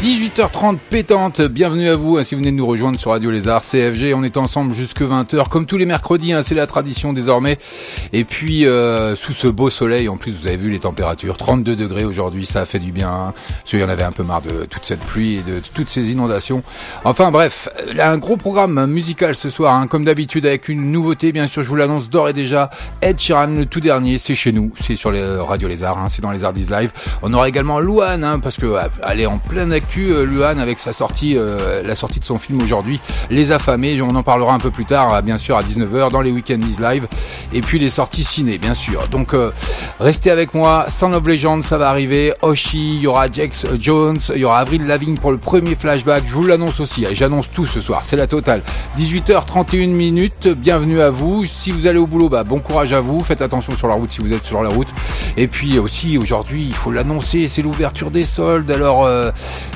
18h30 pétante, bienvenue à vous hein, si vous venez de nous rejoindre sur Radio Lézard, CFG, on est ensemble jusque 20h comme tous les mercredis, hein, c'est la tradition désormais. Et puis euh, sous ce beau soleil, en plus vous avez vu les températures, 32 degrés aujourd'hui, ça fait du bien, hein, parce y en avait un peu marre de toute cette pluie et de toutes ces inondations. Enfin bref, un gros programme musical ce soir, hein, comme d'habitude avec une nouveauté, bien sûr je vous l'annonce d'ores et déjà, Ed Sheeran le tout dernier, c'est chez nous, c'est sur les Radio Lézard, hein, c'est dans les Ardies Live. On aura également Louane, hein, parce que est en pleine euh, Luan avec sa sortie, euh, la sortie de son film aujourd'hui, Les Affamés. On en parlera un peu plus tard, euh, bien sûr, à 19h dans les Weekends Live. Et puis les sorties ciné, bien sûr. Donc restez avec moi. Sound of Legend, ça va arriver. Oshi, il y aura Jax Jones, il y aura Avril Lavigne pour le premier flashback. Je vous l'annonce aussi. J'annonce tout ce soir. C'est la totale. 18h31 minutes. Bienvenue à vous. Si vous allez au boulot, bah bon courage à vous. Faites attention sur la route si vous êtes sur la route. Et puis aussi aujourd'hui, il faut l'annoncer. C'est l'ouverture des soldes. Alors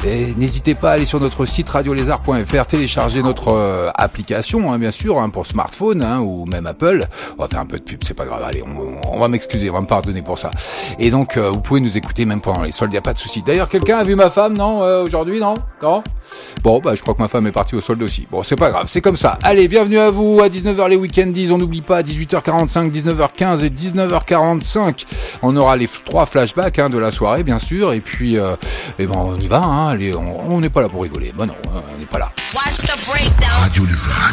n'hésitez pas à aller sur notre site radiolézard.fr, télécharger notre euh, application, hein, bien sûr, hein, pour smartphone hein, ou même Apple. On va faire un peu de pub, c'est pas grave. Allez, on, va m'excuser, on va me pardonner pour ça. Et donc, euh, vous pouvez nous écouter même pendant les soldes, y a pas de souci. D'ailleurs, quelqu'un a vu ma femme, non, euh, aujourd'hui, non, non? Bon, bah, je crois que ma femme est partie au solde aussi. Bon, c'est pas grave, c'est comme ça. Allez, bienvenue à vous à 19h les week-ends. On n'oublie pas à 18h45, 19h15 et 19h45. On aura les trois flashbacks de la soirée, bien sûr. Et puis, et eh ben, on y va. Allez, on on n'est pas là pour rigoler. Bah non, hein, on n'est pas là. Radio Lézard.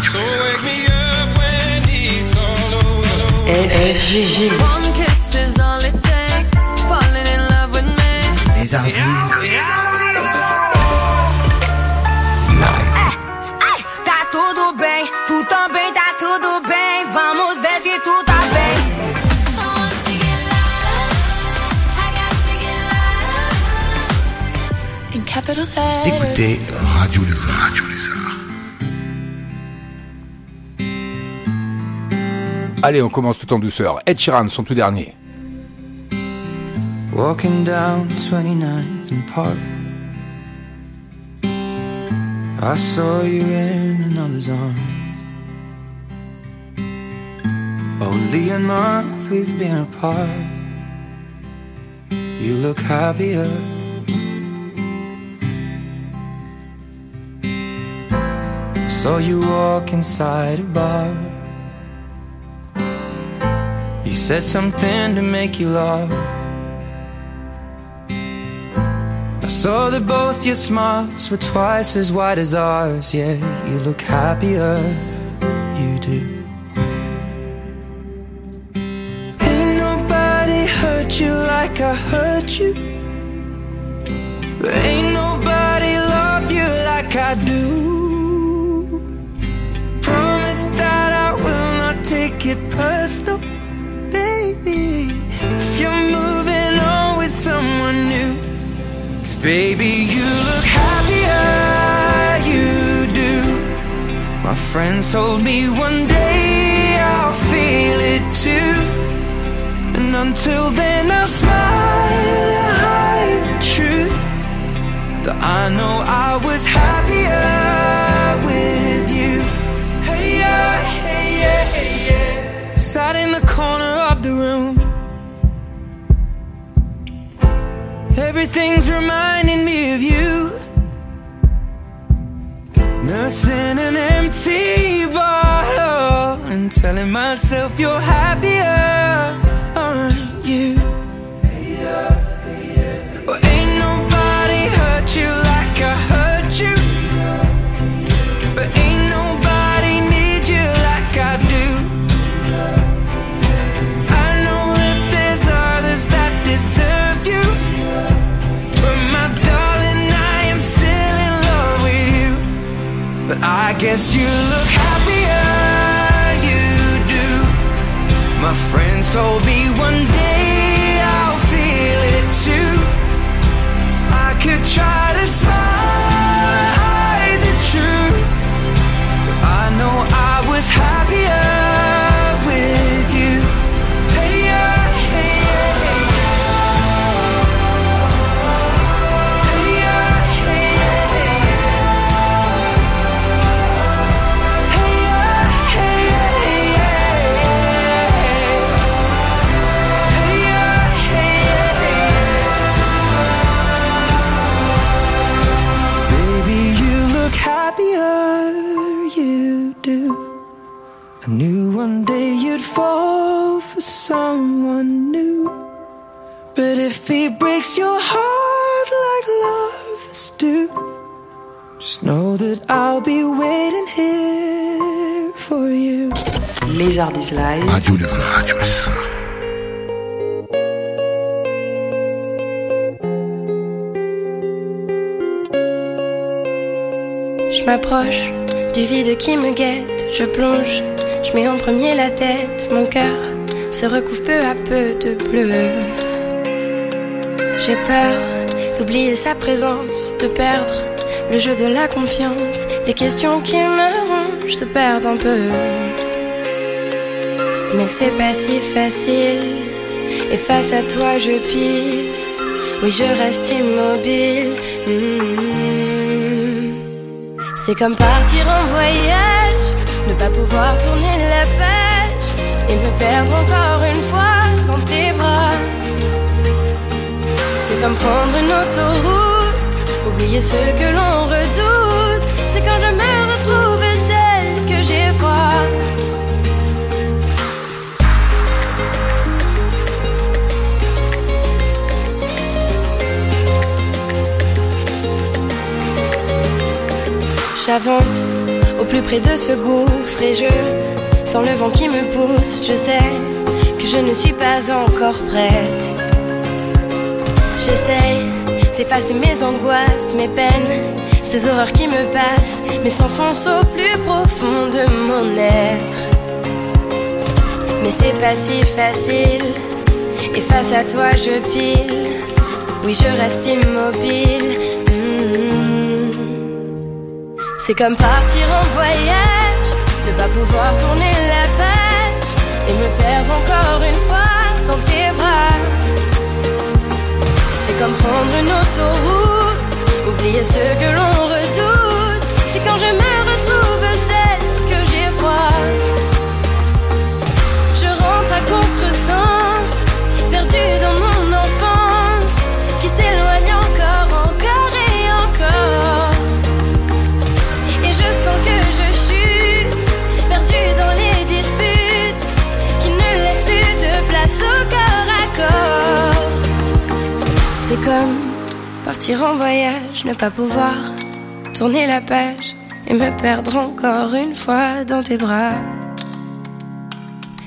RGG. Les artistes. Vous écoutez Radio Lézard. Radio Lézard. Allez, on commence tout en douceur. Ed Sheeran, son tout dernier. Walking down 29th and Park I saw you in another's arms Only a month we've been apart You look happier Saw you walk inside a bar. You said something to make you laugh. I saw that both your smiles were twice as wide as ours. Yeah, you look happier, you do. Ain't nobody hurt you like I hurt you. Ain't nobody love you like I do. Take it personal, baby. If you're moving on with someone new, cause baby, you look happier, you do. My friends told me one day I'll feel it too. And until then, I'll smile and hide the truth. That I know I was happier Everything's reminding me of you. Nursing an empty bottle and telling myself you're happier, aren't you? Guess you look happier, you do. My friends told me one day I'll feel it too. I could try to smile Lézardis Live. Radio Lézard. Radio Lézard. Je m'approche du vide qui me guette, je plonge, je mets en premier la tête, mon cœur se recouvre peu à peu de bleu. J'ai peur d'oublier sa présence, de perdre le jeu de la confiance. Les questions qui me rongent se perdent un peu. Mais c'est pas si facile. Et face à toi, je pile. Oui, je reste immobile. Hmm. C'est comme partir en voyage, ne pas pouvoir tourner la page et me perdre encore une fois dans tes bras. C'est comme prendre une autoroute, oublier ce que l'on redoute. C'est quand je me retrouve celle que j'ai froid. J'avance au plus près de ce gouffre et je sens le vent qui me pousse. Je sais que je ne suis pas encore prête. J'essaye d'effacer mes angoisses, mes peines, ces horreurs qui me passent, mais s'enfoncent au plus profond de mon être. Mais c'est pas si facile, et face à toi je pile. Oui, je reste immobile. Hmm. C'est comme partir en voyage, ne pas pouvoir tourner la page et me perdre encore une fois dans tes comme prendre une autoroute, oublier ce que l'on redoute. C'est quand je me retrouve celle que j'ai froid. Je rentre à contresens, C'est comme partir en voyage, ne pas pouvoir tourner la page et me perdre encore une fois dans tes bras.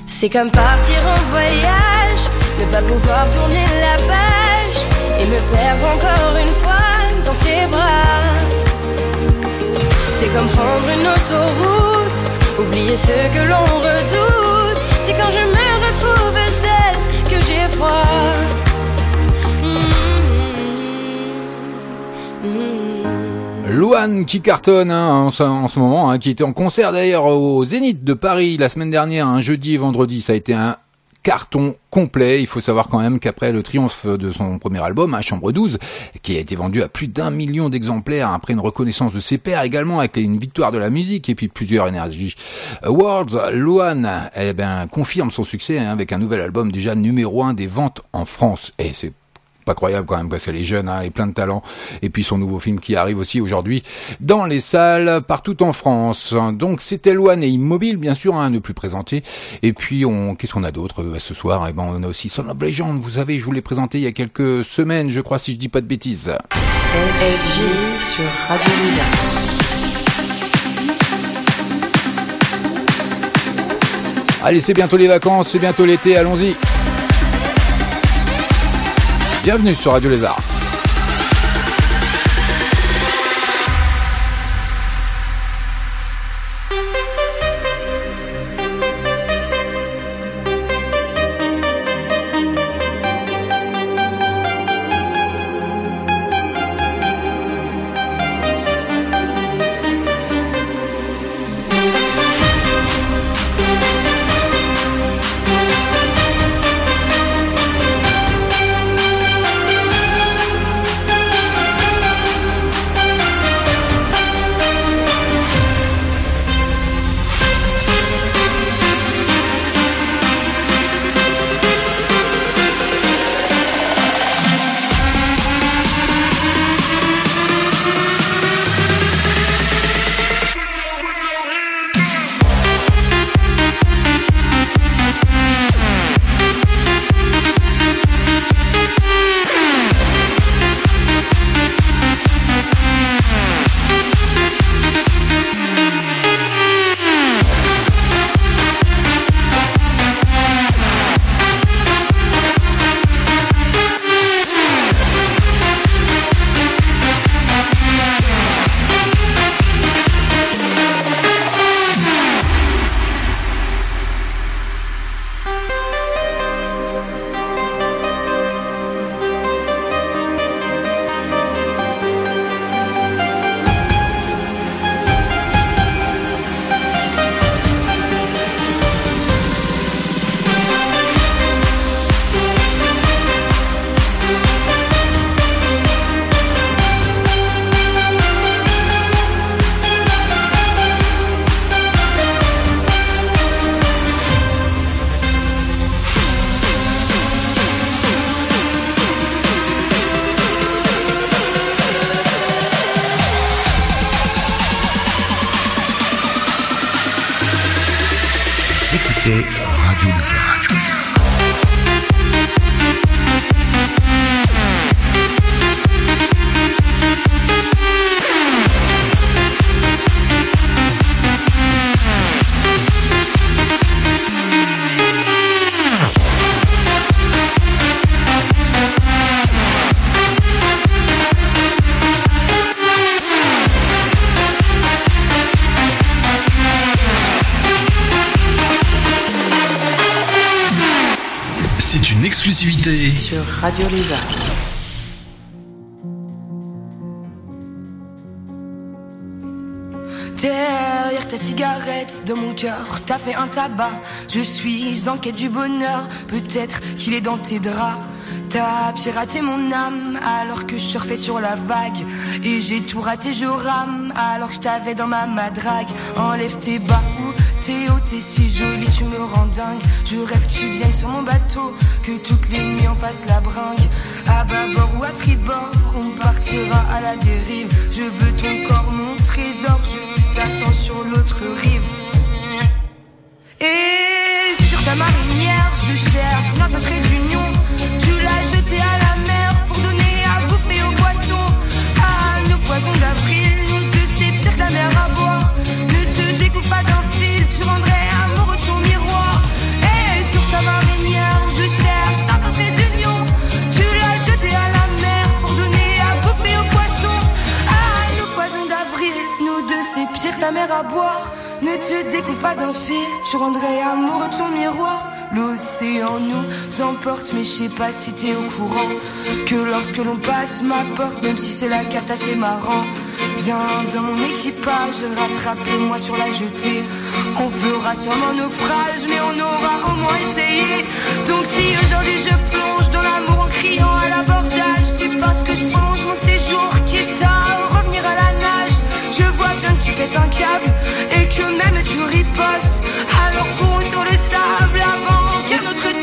C'est comme partir en voyage, ne pas pouvoir tourner la page et me perdre encore une fois dans tes bras. C'est comme prendre une autoroute, oublier ce que l'on redoute. C'est quand je me retrouve celle que j'ai froid. Luan qui cartonne hein, en, ce- en ce moment, hein, qui était en concert d'ailleurs au Zénith de Paris la semaine dernière, un jeudi et vendredi. Ça a été un carton complet. Il faut savoir quand même qu'après le triomphe de son premier album, hein, Chambre 12, qui a été vendu à plus d'un million d'exemplaires après une reconnaissance de ses pairs également avec une victoire de la musique et puis plusieurs Energy Awards, Luan eh ben, confirme son succès avec un nouvel album déjà numéro un des ventes en France. Et pas croyable quand même parce qu'elle est jeune, hein, elle est plein de talent. Et puis son nouveau film qui arrive aussi aujourd'hui dans les salles partout en France. Donc c'était Loane et Immobile bien sûr, hein, ne plus présenter. Et puis on, qu'est-ce qu'on a d'autre euh, ce soir? Eh ben on a aussi Son of Legend. Vous savez, je vous l'ai présenté il y a quelques semaines, je crois, si je dis pas de bêtises. Sur Radio. Allez, c'est bientôt les vacances, c'est bientôt l'été, allons-y. Bienvenue sur Radio Lézard. T'as fait un tabac. Je suis en quête du bonheur, peut-être qu'il est dans tes draps. T'as piraté mon âme alors que je surfais sur la vague. Et j'ai tout raté, je rame alors que je t'avais dans ma madrague. Enlève tes bas ou tes hauts, t'es si jolie, tu me rends dingue. Je rêve que tu viennes sur mon bateau, que toutes les nuits on fasse la bringue. À bâbord ou à tribord, on partira à la dérive. Je veux ton corps, mon trésor, je t'attends sur l'autre rive. Marinière, je cherche notre trait d'union. Tu l'as jeté à la mer pour donner à bouffer aux poissons. À nos poisons d'avril, nous deux c'est pire que la mer à boire. Ne te découpe pas d'un fil, tu rendrais amoureux ton miroir. Et sur ta marinière, je cherche notre trait d'union. Tu l'as jeté à la mer pour donner à bouffer aux poissons. À nos poisons d'avril, nous deux c'est pire que la mer à boire. Ne te découvre pas d'un fil, tu rendrais amoureux ton miroir. L'océan nous emporte, mais je sais pas si t'es au courant. Que lorsque l'on passe ma porte, même si c'est la carte assez marrant. Viens dans mon équipage, rattrapez-moi sur la jetée. On fera sûrement naufrage, mais on aura au moins essayé. Donc si aujourd'hui je plonge dans l'amour en criant à l'abordage, c'est Tu pètes un câble et que même tu ripostes. Alors cours sur le sable avant qu'un autre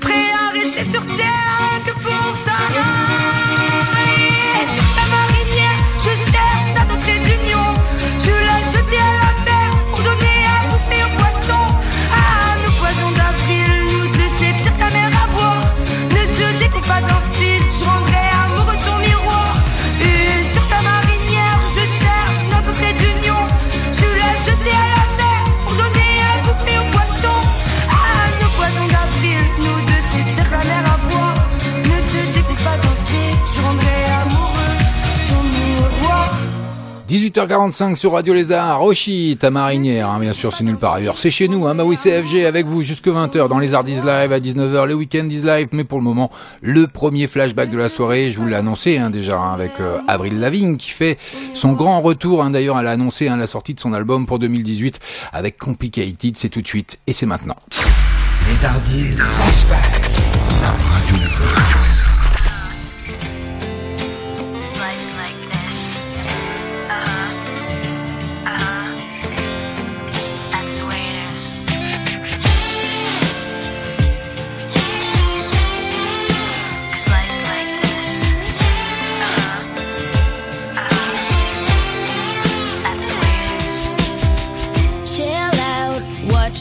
Prêt à rester sur terre que pour sa 18h45 sur Radio Lézard, Roshi, ta marinière, hein, bien sûr, c'est nulle part ailleurs. C'est chez nous, hein, bah oui, c'est FG avec vous jusque 20h dans les Arts Live à 19h, les week-ends is live, mais pour le moment, le premier flashback de la soirée, je vous l'ai annoncé hein, déjà hein, avec euh, Avril Lavigne qui fait son grand retour, hein, d'ailleurs, elle a annoncé hein, la sortie de son album pour 2018 avec Complicated, c'est tout de suite et c'est maintenant. Les Ardis Flashback. Radio Lézard.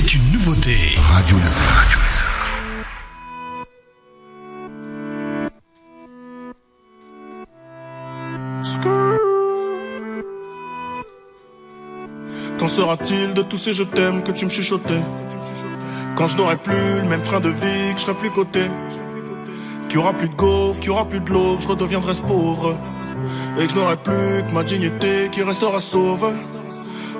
C'est une nouveauté. Radio Lézard. Radio Lézard. Qu'en sera-t-il de tous ces je t'aime que tu me chuchotais? Quand je n'aurai plus le même train de vie, que je serai plus coté Qu'il y aura plus de gaufres, qu'il y aura plus de l'eau, je redeviendrai ce pauvre Et que je n'aurai plus que ma dignité qui restera sauve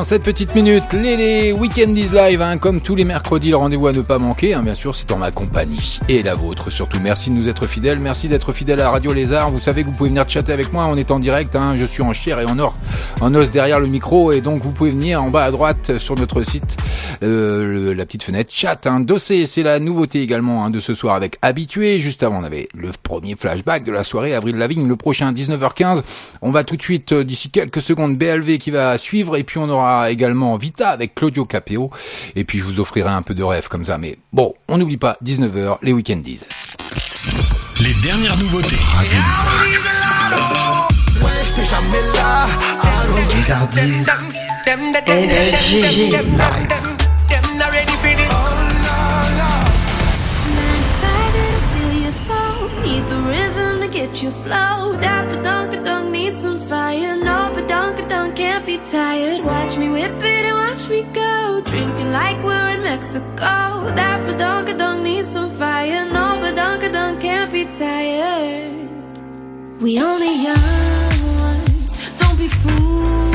Dans cette petite minute, les, les Weekend is Live, hein, comme tous les mercredis, le rendez-vous à ne pas manquer, hein, bien sûr, c'est en ma compagnie et la vôtre surtout. Merci de nous être fidèles, merci d'être fidèles à Radio Lézard. Vous savez que vous pouvez venir chatter avec moi, on est en direct, hein, je suis en chair et en or, en os derrière le micro, et donc vous pouvez venir en bas à droite sur notre site, euh, la petite fenêtre chat. Hein. Dossé, c'est la nouveauté également hein, de ce soir avec Habitué. Juste avant, on avait le premier flashback de la soirée, Avril Lavigne, le prochain 19h15. On va tout de suite, euh, d'ici quelques secondes, BLV qui va suivre, et puis on aura également Vita avec Claudio Capeo. Et puis je vous offrirai un peu de rêve comme ça. Mais bon, on n'oublie pas, 19h, les week-endies. Les dernières nouveautés. get you tired. Watch me whip it and watch me go. Drinking like we're in Mexico. Dapper dunk dunk need some fire. No, dunk dunk can't be tired. We only young ones. Don't be foolish.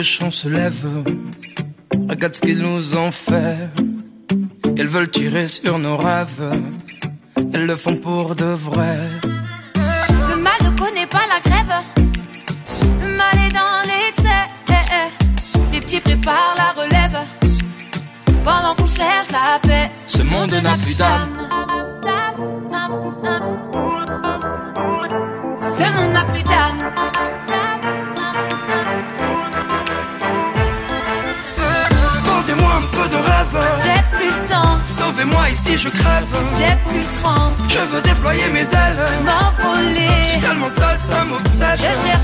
Couche, on se lève. Regarde ce qu'ils nous ont fait. Elles veulent tirer sur nos rêves.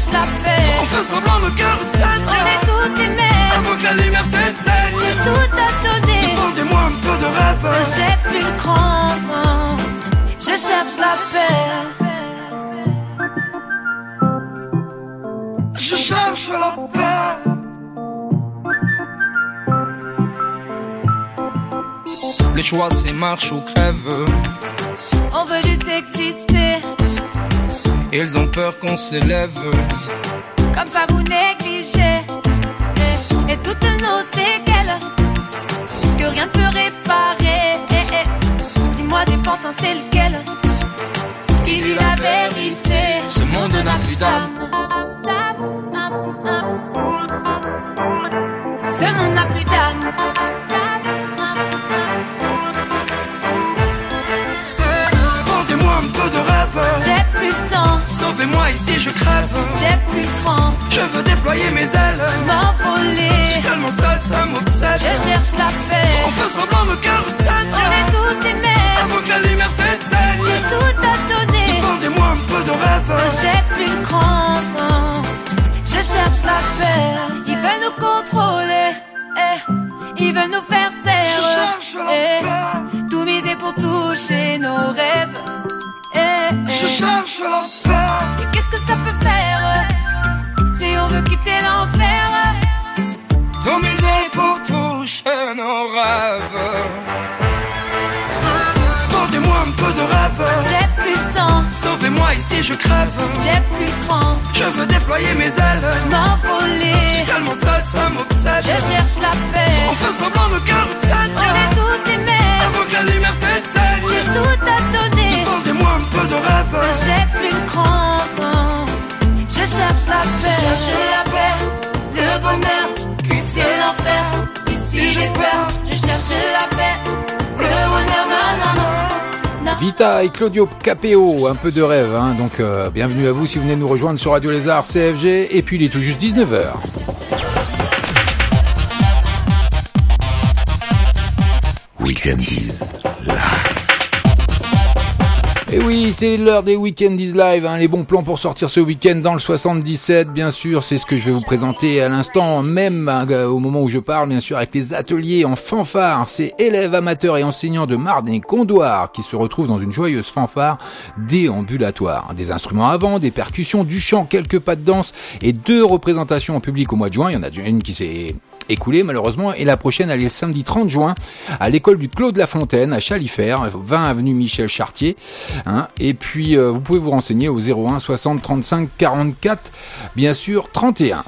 Cherche la paix. On fait semblant, nos cœurs s'aident. On est tous des mères. Avant que la lumière s'éteigne. J'ai tout à donner. Vendez-moi un peu de rêve. J'ai plus le cran. Je cherche la paix. Je cherche la paix. Le choix c'est marche ou crève. On veut juste exister. Ils ont peur qu'on s'élève. Comme ça vous négligez. Et, et toutes nos séquelles. Que rien ne peut réparer. Dis-moi des pantins c'est lequel. Qui dit la vérité? Ce monde n'a plus d'âme. Ici, je crève. J'ai plus cran. Je veux déployer mes ailes. M'envoler. Je suis tellement seul, ça m'obsède. Je cherche la paix. On fait semblant, nos cœurs. On est tous des mères. Avant que la lumière s'éteigne. J'ai tout à donner. Vendez-moi un peu de rêve. J'ai plus cran. Je cherche la paix. Ils veulent nous contrôler. Eh. Ils veulent nous faire taire. Je cherche la Eh. paix. Tout miser pour toucher nos rêves. Eh, eh. Je cherche la paix. Que ça peut faire si on veut quitter l'enfer? Tout miser pour toucher nos rêves. Vendez-moi un peu de rêve. J'ai plus le temps. Sauvez-moi ici, je crève. J'ai plus le cran. Je veux déployer mes ailes. M'envoler. Je suis tellement seul, ça m'obsède. Je cherche la paix. On fait semblant, nos cœurs s'aident. On est tous des mères. Avant que la lumière s'éteigne. J'ai tout à donner. Vendez-moi un peu de rêve. J'ai plus le cran. Je cherche la paix. Chercher la paix, le bonheur, quitter l'enfer? Ici j'ai peur. Je cherche la paix. Le bonheur, nanana. Vita et Claudio Capéo, un peu de rêve, hein. donc euh, bienvenue à vous si vous venez nous rejoindre sur Radio Lézard CFG, et puis il est tout juste 19h. Weekendies live. Et oui, c'est l'heure des Weekendies Live, hein, les bons plans pour sortir ce week-end dans le 77, bien sûr, c'est ce que je vais vous présenter à l'instant, même hein, au moment où je parle, bien sûr, avec les ateliers en fanfare, c'est élèves amateurs et enseignants de Marne et Condoire qui se retrouvent dans une joyeuse fanfare déambulatoire. Des instruments à vent, des percussions, du chant, quelques pas de danse et deux représentations en public au mois de juin, il y en a une qui s'est écoulée malheureusement et la prochaine elle est le samedi 30 juin à l'école du Clos de la Fontaine à Chalifert 20 avenue Michel Chartier hein. et puis euh, vous pouvez vous renseigner au 01 60 35 44 bien sûr 31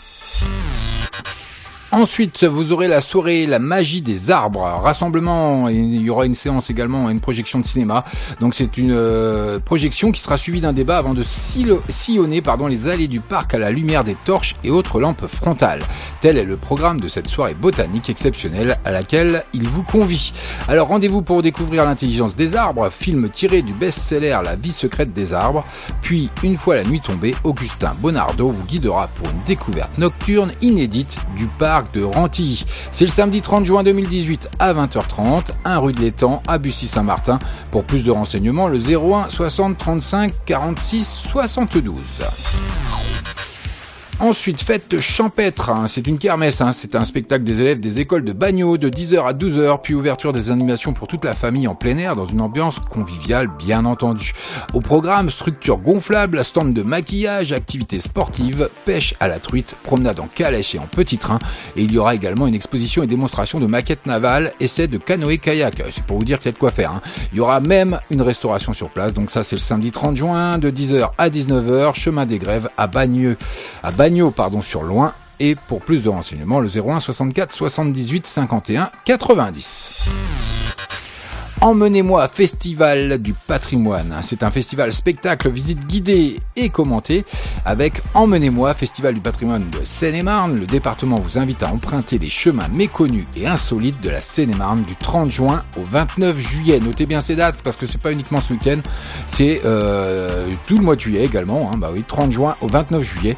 Ensuite, vous aurez la soirée La magie des arbres, rassemblement, il y aura une séance également, une projection de cinéma. Donc c'est une euh, projection qui sera suivie d'un débat avant de sillonner pardon, les allées du parc à la lumière des torches et autres lampes frontales. Tel est le programme de cette soirée botanique exceptionnelle à laquelle il vous convie. Alors rendez-vous pour découvrir l'intelligence des arbres, film tiré du best-seller La vie secrète des arbres. Puis, une fois la nuit tombée, Augustin Bonardo vous guidera pour une découverte nocturne inédite du parc de. C'est le samedi 30 juin 2018 à 20h30, 1 rue de l'Étang à Bussy-Saint-Martin. Pour plus de renseignements, le 01 60 35 46 72. Ensuite, fête champêtre, hein. c'est une kermesse, hein. c'est un spectacle des élèves des écoles de Bagnols de 10h à 12h, puis ouverture des animations pour toute la famille en plein air dans une ambiance conviviale bien entendu. Au programme, structure gonflable, stand de maquillage, activités sportives, pêche à la truite, promenade en calèche et en petit train, et il y aura également une exposition et démonstration de maquettes navales, essais de canoë-kayak, c'est pour vous dire qu'il y a de quoi faire. hein. Il y aura même une restauration sur place, donc ça c'est le samedi 30 juin de 10h à 19h, chemin des grèves à à Bagneux pardon sur Loin. Et pour plus de renseignements, le 01 64 78 51 90. Emmenez-moi Festival du patrimoine. C'est un festival spectacle, visite guidée et commentée avec Emmenez-moi Festival du patrimoine de Seine-et-Marne. Le département vous invite à emprunter les chemins méconnus et insolites de la Seine-et-Marne du 30 juin au 29 juillet. Notez bien ces dates parce que c'est pas uniquement ce week-end, c'est euh, tout le mois de juillet également. Hein. bah oui, 30 juin au 29 juillet.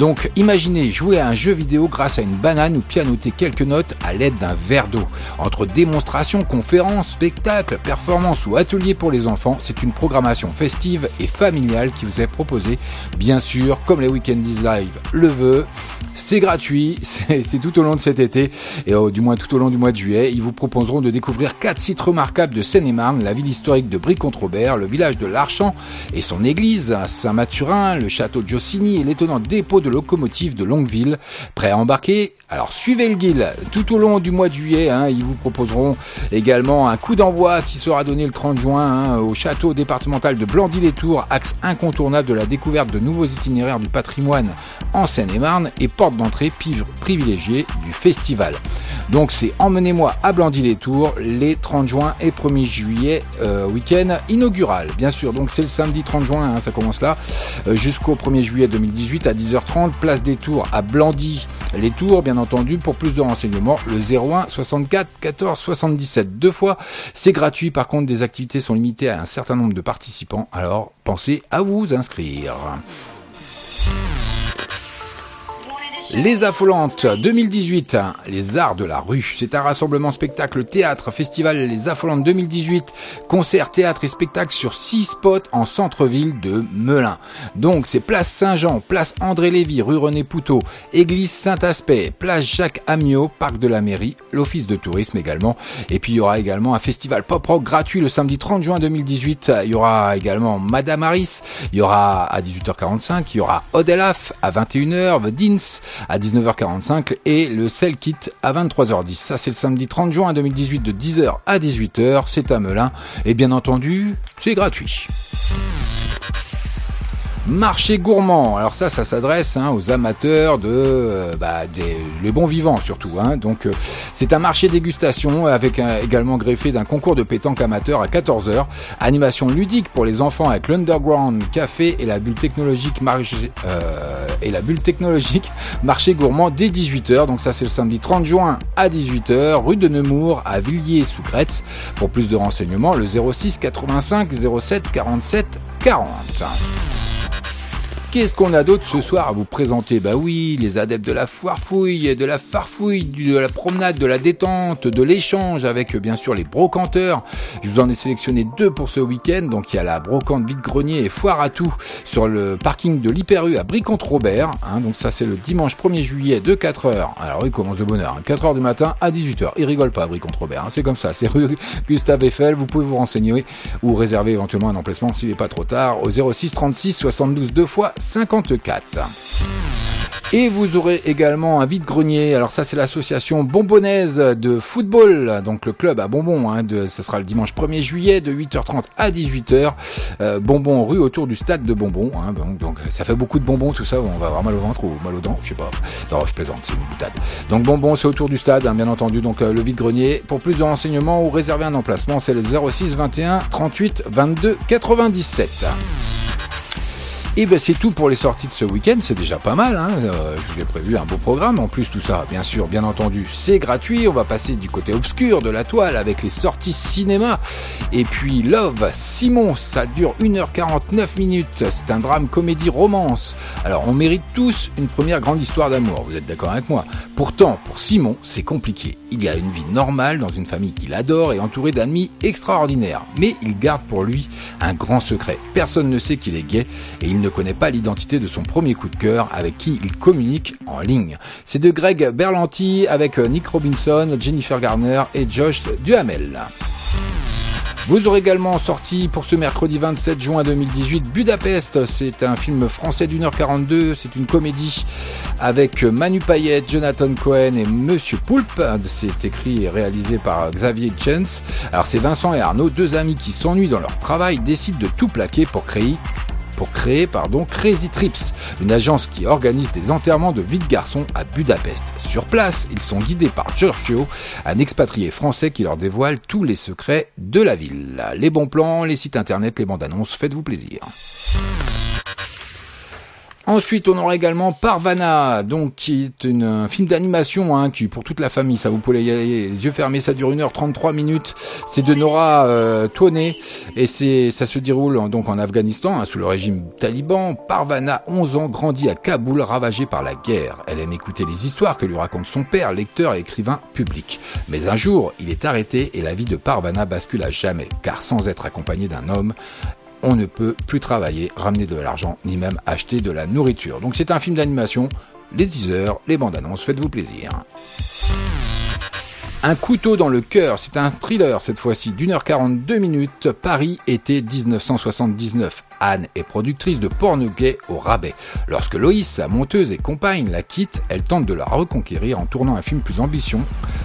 Donc imaginez jouer à un jeu vidéo grâce à une banane ou pianoter quelques notes à l'aide d'un verre d'eau. Entre démonstrations, conférences, spectacles, performance ou atelier pour les enfants, c'est une programmation festive et familiale qui vous est proposée, bien sûr, comme les Weekend's Live le veut. C'est gratuit, c'est tout au long de cet été, et du moins tout au long du mois de juillet. Ils vous proposeront de découvrir quatre sites remarquables de Seine-et-Marne, la ville historique de Brie-contre-Robert, le village de l'Archamp et son église, Saint-Mathurin, le château de Jossigny et l'étonnant dépôt de locomotives de Longueville. Prêt à embarquer Alors suivez le guide tout au long du mois de juillet. Hein, ils vous proposeront également un coup d'envoi qui sera donné le 30 juin hein, au château départemental de Blandy-les-Tours, axe incontournable de la découverte de nouveaux itinéraires du patrimoine en Seine-et-Marne et porte d'entrée privilégiée du festival. Donc c'est Emmenez-moi à Blandy-les-Tours les 30 juin et 1er juillet, euh, week-end inaugural. Bien sûr, donc c'est le samedi 30 juin, hein, ça commence là, euh, jusqu'au 1er juillet 2018 à 10h30, place des Tours à Blandy-les-Tours. Pour plus de renseignements, le 01 64 14 77 deux fois. C'est gratuit, par contre, des activités sont limitées à un certain nombre de participants, alors pensez à vous inscrire. Les Affolantes 2018, les arts de la rue. C'est un rassemblement spectacle, théâtre, festival Les Affolantes 2018, concert, théâtre et spectacle sur six spots en centre-ville de Melun. Donc c'est place Saint-Jean, place André Lévy, rue René Poutot, église Saint-Aspect, place Jacques Amiot, parc de la mairie, l'office de tourisme également. Et puis il y aura également un festival pop rock gratuit le samedi 30 juin 2018. Il y aura également Madame Harris, il y aura à 18h45, il y aura Odelaf à 21h, The Dins à 19h45 et le Cell Kit à 23h10. Ça c'est le samedi 30 juin 2018 de 10h à 18h, c'est à Melun et bien entendu c'est gratuit. Marché gourmand. Alors ça, ça s'adresse hein, aux amateurs de euh, bah, des les bons vivants surtout. Hein. Donc euh, c'est un marché dégustation avec également greffé d'un concours de pétanque amateur à 14h. Animation ludique pour les enfants avec l'Underground Café et la bulle technologique marché, euh, et la bulle technologique marché gourmand dès 18h. Donc ça c'est le samedi 30 juin à 18h, rue de Nemours à Villiers-sous-Gretz. Pour plus de renseignements, le 06 85 07 47 40. Qu'est-ce qu'on a d'autre ce soir à vous présenter? Bah oui, les adeptes de la foire fouille, de la farfouille, de la promenade, de la détente, de l'échange avec bien sûr les brocanteurs. Je vous en ai sélectionné deux pour ce week-end. Donc il y a la brocante vide-grenier et foire à tout sur le parking de l'Hyper-U à Bricante-Robert. Hein. donc ça c'est le dimanche 1er juillet de 4h. Alors il commence de bonne heure, 4h hein. du matin à 18h. Il rigole pas Bricante-Robert, hein. c'est comme ça. C'est rue Gustave Eiffel. Vous pouvez vous renseigner ou réserver éventuellement un emplacement s'il n'est pas trop tard au 06 36 72 deux fois 54. Et vous aurez également un vide-grenier. Alors ça, c'est l'association bonbonnaise de football. Donc le club à bonbons. Hein, de, ce sera le dimanche 1er juillet de 8h30 à 18h. Euh, bonbons rue autour du stade de bonbons. Hein, donc, ça fait beaucoup de bonbons tout ça. On va avoir mal au ventre ou mal aux dents. Je sais pas. Non, je plaisante. C'est une boutade. Donc bonbons, c'est autour du stade, hein, bien entendu. Donc euh, le vide-grenier. Pour plus de renseignements ou réserver un emplacement, c'est le 06 21 38 22 97. Et ben c'est tout pour les sorties de ce week-end, c'est déjà pas mal. Hein euh, je vous ai prévu un beau programme. En plus tout ça, bien sûr, bien entendu, c'est gratuit. On va passer du côté obscur de la toile avec les sorties cinéma. Et puis Love, Simon, ça dure 1h49 minutes. C'est un drame comédie romance. Alors on mérite tous une première grande histoire d'amour. Vous êtes d'accord avec moi? Pourtant, pour Simon, c'est compliqué. Il a une vie normale dans une famille qu'il adore et entouré d'amis extraordinaires. Mais il garde pour lui un grand secret. Personne ne sait qu'il est gay et il ne connaît pas l'identité de son premier coup de cœur avec qui il communique en ligne. C'est de Greg Berlanti avec Nick Robinson, Jennifer Garner et Josh Duhamel. Vous aurez également sorti pour ce mercredi 27 juin 2018 Budapest. C'est un film français d'une heure 42. C'est une comédie avec Manu Payet, Jonathan Cohen et Monsieur Poulpe. C'est écrit et réalisé par Xavier Jens. Alors c'est Vincent et Arnaud, deux amis qui s'ennuient dans leur travail, décident de tout plaquer pour créer pour créer pardon, Crazy Trips, une agence qui organise des enterrements de vie de garçons à Budapest. Sur place, ils sont guidés par Giorgio, un expatrié français qui leur dévoile tous les secrets de la ville. Les bons plans, les sites internet, les bandes annonces, faites-vous plaisir. Ensuite, on aura également Parvana, donc qui est un film d'animation, hein, qui pour toute la famille, ça vous pouvez y aller les yeux fermés, ça dure 1h33 minutes. C'est de Nora euh, et c'est ça se déroule donc en Afghanistan hein, sous le régime taliban. Parvana, 11 ans, grandit à Kaboul, ravagée par la guerre. Elle aime écouter les histoires que lui raconte son père, lecteur et écrivain public. Mais un jour, il est arrêté et la vie de Parvana bascule à jamais, car sans être accompagné d'un homme, on ne peut plus travailler, ramener de l'argent, ni même acheter de la nourriture. Donc c'est un film d'animation, les teasers, les bandes annonces, faites-vous plaisir. Un couteau dans le cœur, c'est un thriller cette fois-ci d'une heure 42 minutes, Paris été 1979. Anne est productrice de porno gay au rabais. Lorsque Loïs, sa monteuse et compagne, la quitte, elle tente de la reconquérir en tournant un film plus ambitieux,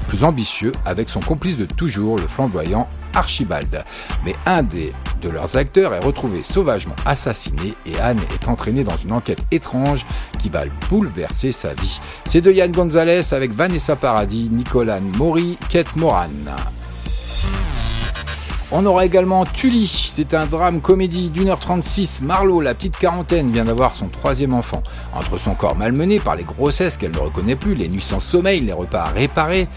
plus ambitieux avec son complice de toujours, le flamboyant Archibald. Mais un des de leurs acteurs est retrouvé sauvagement assassiné et Anne est entraînée dans une enquête étrange qui va bouleverser sa vie. C'est de Yann Gonzalez avec Vanessa Paradis, Nicolas Maury, Kate Moran. On aura également Tully, c'est un drame comédie d'une heure 36. Marlowe, la petite quarantaine, vient d'avoir son troisième enfant. Entre son corps malmené par les grossesses qu'elle ne reconnaît plus, les nuits sans sommeil, les repas à réparer,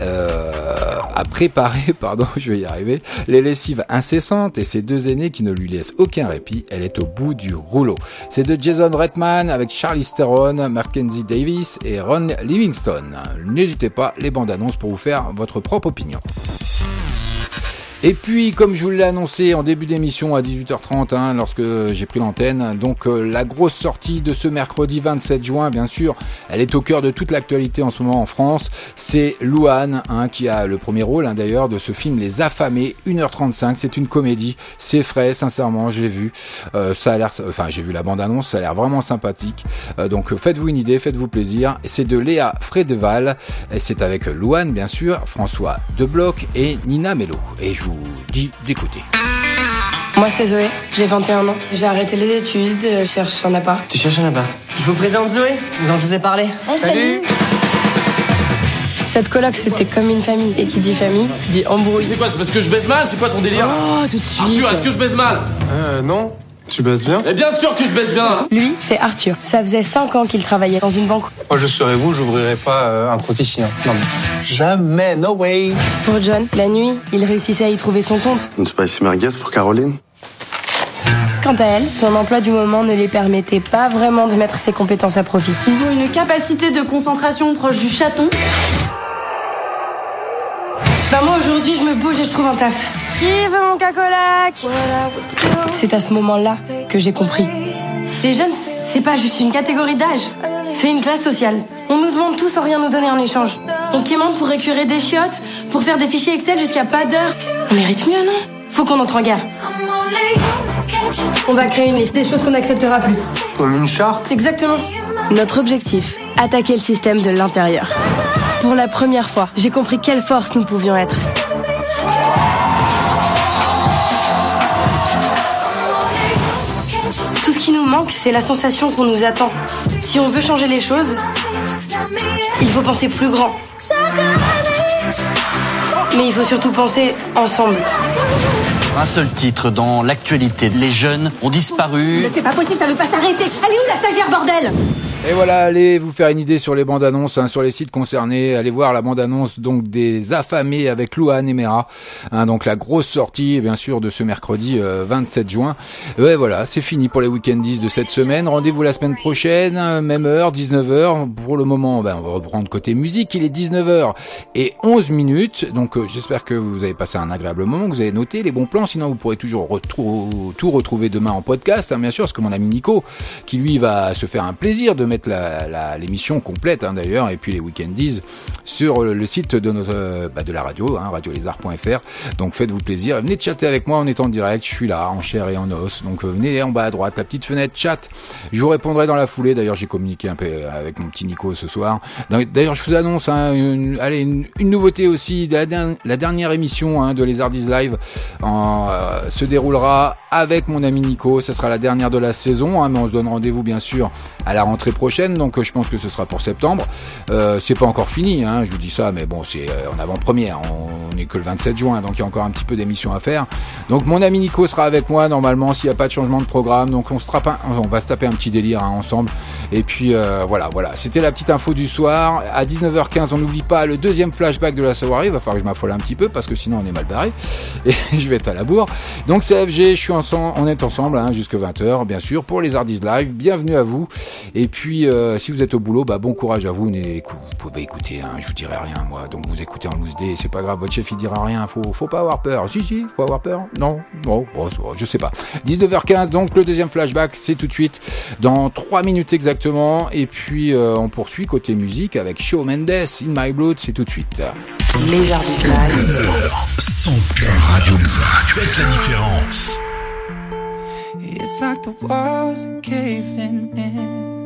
euh, à préparer, pardon, je vais y arriver, les lessives incessantes et ses deux aînés qui ne lui laissent aucun répit, elle est au bout du rouleau. C'est de Jason Redman avec Charlie Theron, Mackenzie Davis et Ron Livingston. N'hésitez pas, les bandes annonces pour vous faire votre propre opinion. Et puis, comme je vous l'ai annoncé en début d'émission à 18h30, hein, lorsque j'ai pris l'antenne, donc euh, la grosse sortie de ce mercredi 27 juin, bien sûr, elle est au cœur de toute l'actualité en ce moment en France. C'est Louane, hein, qui a le premier rôle hein, d'ailleurs de ce film Les Affamés, 1h35. C'est une comédie, c'est frais, sincèrement, j'ai vu. Euh, ça a l'air, enfin, j'ai vu la bande-annonce, ça a l'air vraiment sympathique. Euh, donc, faites-vous une idée, faites-vous plaisir. C'est de Léa Frédeval, et c'est avec Louane, bien sûr, François Debloc et Nina Mello. Je vous dis d'écouter. Moi, c'est Zoé, j'ai 21 ans. J'ai arrêté les études, je cherche un appart. Tu cherches un appart Je vous présente Zoé, dont je vous ai parlé. Ah, salut. Cette coloc, c'était comme une famille. Et qui dit famille, dit embrouille. C'est quoi C'est parce que je baise mal C'est quoi ton délire Oh, tout de suite. Arthur, est-ce que je baise mal Euh, non. Tu baisses bien Mais bien sûr que je baisse bien Lui, c'est Arthur. Ça faisait 5 ans qu'il travaillait dans une banque. Moi, je serais vous, j'ouvrirais pas euh, un crotissé. Non, mais jamais, no way. Pour John, la nuit, il réussissait à y trouver son compte. Une spicy merguez pour Caroline Quant à elle, son emploi du moment ne lui permettait pas vraiment de mettre ses compétences à profit. Ils ont une capacité de concentration proche du chaton. Bah moi aujourd'hui je me bouge et je trouve un taf. Qui veut mon cacolac C'est à ce moment-là que j'ai compris. Les jeunes, c'est pas juste une catégorie d'âge, c'est une classe sociale. On nous demande tout sans rien nous donner en échange. On quémande pour récurer des chiottes, pour faire des fichiers Excel jusqu'à pas d'heure. On mérite mieux, non? Faut qu'on entre en guerre. On va créer une liste des choses qu'on n'acceptera plus. Comme une charte Exactement. Notre objectif, attaquer le système de l'intérieur. Pour la première fois, j'ai compris quelle force nous pouvions être. Tout ce qui nous manque, c'est la sensation qu'on nous attend. Si on veut changer les choses, il faut penser plus grand. Mais il faut surtout penser ensemble. Un seul titre dans l'actualité. Les jeunes ont disparu. Mais c'est pas possible, ça veut pas s'arrêter. Elle est où la stagiaire, bordel? Et voilà, allez vous faire une idée sur les bandes annonces, hein, sur les sites concernés. Allez voir la bande annonce donc des affamés avec Louane et Mera. Hein, donc la grosse sortie, bien sûr, de ce mercredi euh, 27 juin. Ouais, voilà, c'est fini pour les week-endis de cette semaine. Rendez-vous la semaine prochaine, euh, même heure, 19h. Pour le moment, ben, on va reprendre côté musique. Il est 19h et 11 minutes. Donc euh, j'espère que vous avez passé un agréable moment, que vous avez noté les bons plans. Sinon, vous pourrez toujours retrou- tout retrouver demain en podcast, hein, bien sûr, parce que mon ami Nico, qui lui va se faire un plaisir de mettre l'émission complète hein, d'ailleurs, et puis les week-endies sur le site de notre bah, de la radio, hein, radiolézard.fr. Donc faites-vous plaisir, venez chatter avec moi, on est en direct, je suis là, en chair et en os. Donc venez en bas à droite, la petite fenêtre chat. Je vous répondrai dans la foulée. D'ailleurs, j'ai communiqué un peu avec mon petit Nico ce soir. D'ailleurs, je vous annonce, hein, une, allez, une, nouveauté aussi. La, la dernière émission hein, de Les Ardies Live en, euh, se déroulera avec mon ami Nico. Ce sera la dernière de la saison, hein, mais on se donne rendez-vous bien sûr à la rentrée prochaine. Donc, je pense que ce sera pour septembre. Euh, c'est pas encore fini, hein, je vous dis ça, mais bon, c'est euh, en avant-première. On n'est que le 27 juin, donc il y a encore un petit peu d'émissions à faire. Donc, mon ami Nico sera avec moi normalement s'il n'y a pas de changement de programme. Donc, on se on va se taper un petit délire hein, ensemble. Et puis euh, voilà, voilà. C'était la petite info du soir. À 19h15, on n'oublie pas le deuxième flashback de la soirée. Il va falloir que je m'affole un petit peu parce que sinon on est mal barré et je vais être à la bourre. Donc c'est FG, je suis ensemble, on est ensemble hein, jusque 20h bien sûr pour les Hardis Live. Bienvenue à vous. Et puis euh, si vous êtes au boulot, bah bon courage à vous. Vous pouvez écouter, hein, je vous dirai rien moi. Donc vous écoutez en loose day, c'est pas grave. Votre chef il dira rien. Faut, faut pas avoir peur. Si si, faut avoir peur. Non, bon, bon je sais pas. 19h15, donc le deuxième flashback, c'est tout de suite dans 3 minutes exactement. Et puis euh, on poursuit côté musique avec Shawn Mendes, In My Blood, c'est tout de suite. Les Jardins Son Radio Faites la différence. It's like the walls are caving in.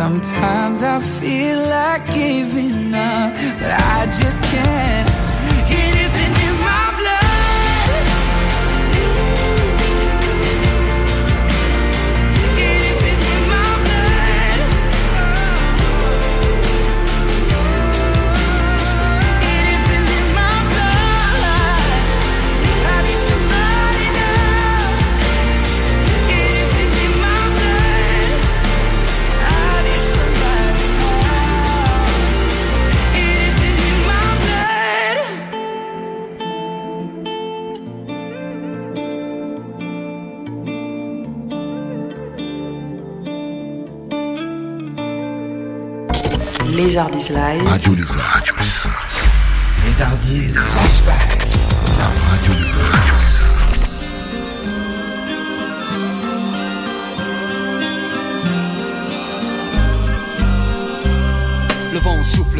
Sometimes I feel like giving up, but I just can't. Lézardise Live. Radio Lézard. Radio Lézard. Lézardise Flashback. Radio Radio Le vent souffle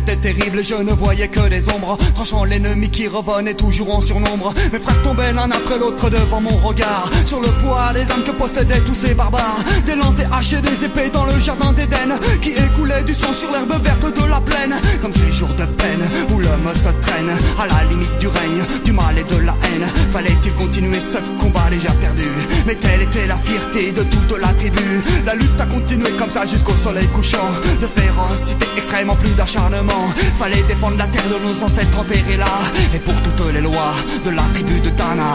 La lutte était terrible, je ne voyais que des ombres, tranchant l'ennemi qui revenait toujours en surnombre. Mes frères tombaient l'un après l'autre devant mon regard, sur le poids des âmes que possédaient tous ces barbares. Des lances, des haches et des épées dans le jardin d'Éden, qui écoulaient du sang sur l'herbe verte de la plaine. Comme ces jours de peine où l'homme se traîne à la limite du règne, mal et de la haine. Fallait-il continuer ce combat déjà perdu? Mais telle était la fierté de toute la tribu. La lutte a continué comme ça jusqu'au soleil couchant. De férocité extrêmement plus d'acharnement. Fallait défendre la terre de nos ancêtres enterrés là. Et pour toutes les lois de la tribu de Dana.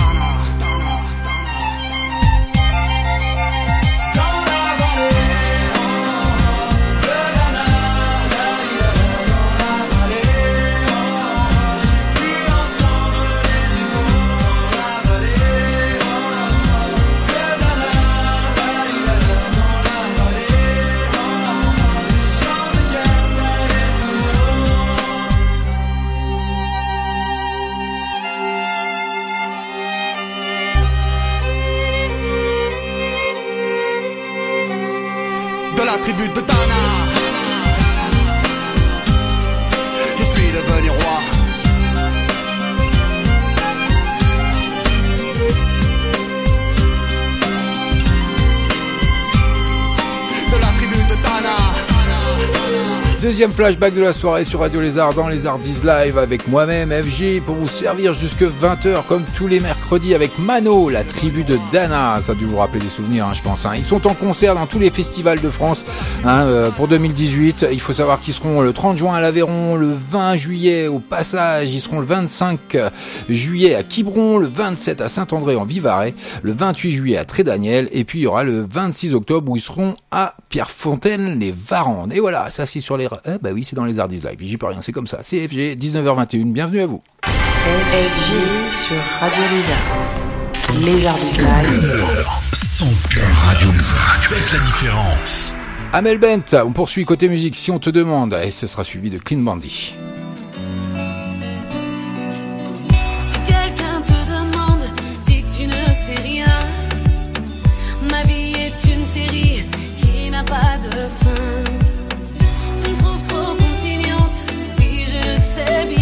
La tribu de Dana. Je suis devenu roi. Deuxième flashback de la soirée sur Radio Lézard dans les Artistes Live avec moi-même FG pour vous servir jusque 20h comme tous les mercredis avec Mano, la tribu de Dana. Ça a dû vous rappeler des souvenirs, hein, je pense. hein. Ils sont en concert dans tous les festivals de France hein, euh, pour 2018. Il faut savoir qu'ils seront le 30 juin à l'Aveyron, le 20 juillet au Passage, ils seront le 25 juillet à Quiberon, le 27 à Saint-André en Vivarais, le 28 juillet à Trédaniel et puis il y aura le 26 octobre où ils seront à Pierrefontaine les Varandes. Et voilà, ça c'est sur les eh bah oui, c'est dans les Ardies Live. J'y peux rien, c'est comme ça. CFG 19h21. Bienvenue à vous. FG sur Radio Lézard. Lézardis Live. Son cœur Radio Lézard. Faites la différence. Amel Bent, on poursuit côté musique si on te demande et ce sera suivi de Clean Bandit. Si quelqu'un te se.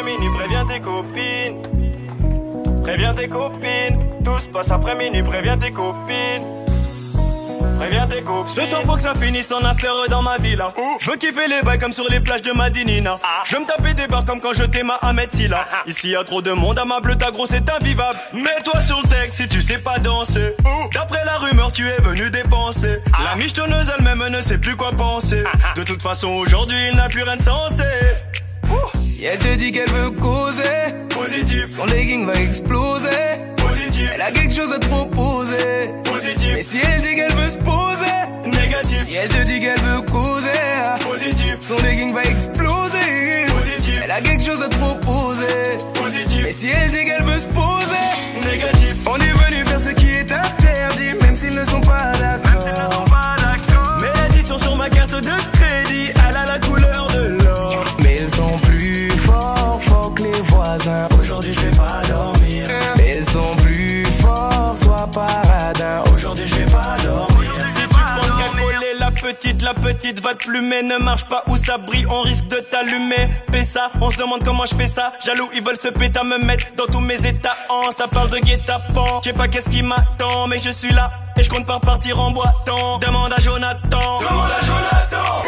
Après minuit, préviens tes copines. Préviens tes copines. Tout se passe après minuit, préviens tes copines. préviens tes copines. Ce soir faut que ça finisse en affaire dans ma villa. Je veux kiffer les bails comme sur les plages de Madinina. Je veux me taper des barres comme quand je t'aimais à Ahmed Silla. Ici y a trop de monde à ma bleu, ta gros c'est invivable. Mets-toi sur le texte si tu sais pas danser. D'après la rumeur, tu es venu dépenser. La michetonneuse elle-même ne sait plus quoi penser. De toute façon, aujourd'hui, il n'a plus rien de sensé. Si elle te dit qu'elle veut causer, Positif. son legging va exploser. Positif. Elle a quelque chose à te proposer. Positif. Mais si elle dit qu'elle veut se poser, Négatif. si elle te dit qu'elle veut causer, Positif. son legging va exploser. Positif. Elle a quelque chose à te proposer. Positif. Mais si elle dit qu'elle veut se poser, Négatif. on voisins. Aujourd'hui, je vais pas dormir. Mais ils sont plus forts, sois paradin. Aujourd'hui, je vais pas dormir. Si tu penses qu'à coller la petite, la petite va te plumer. Ne marche pas où ça brille, on risque de t'allumer. Pessa, on se demande comment je fais ça. Jaloux, ils veulent se péter à me mettre dans tous mes états. En, ça parle de guet-apens. Je sais pas qu'est-ce qui m'attend, mais je suis là. Et je compte pas partir en boitant. Demande à Jonathan. Demande à Jonathan.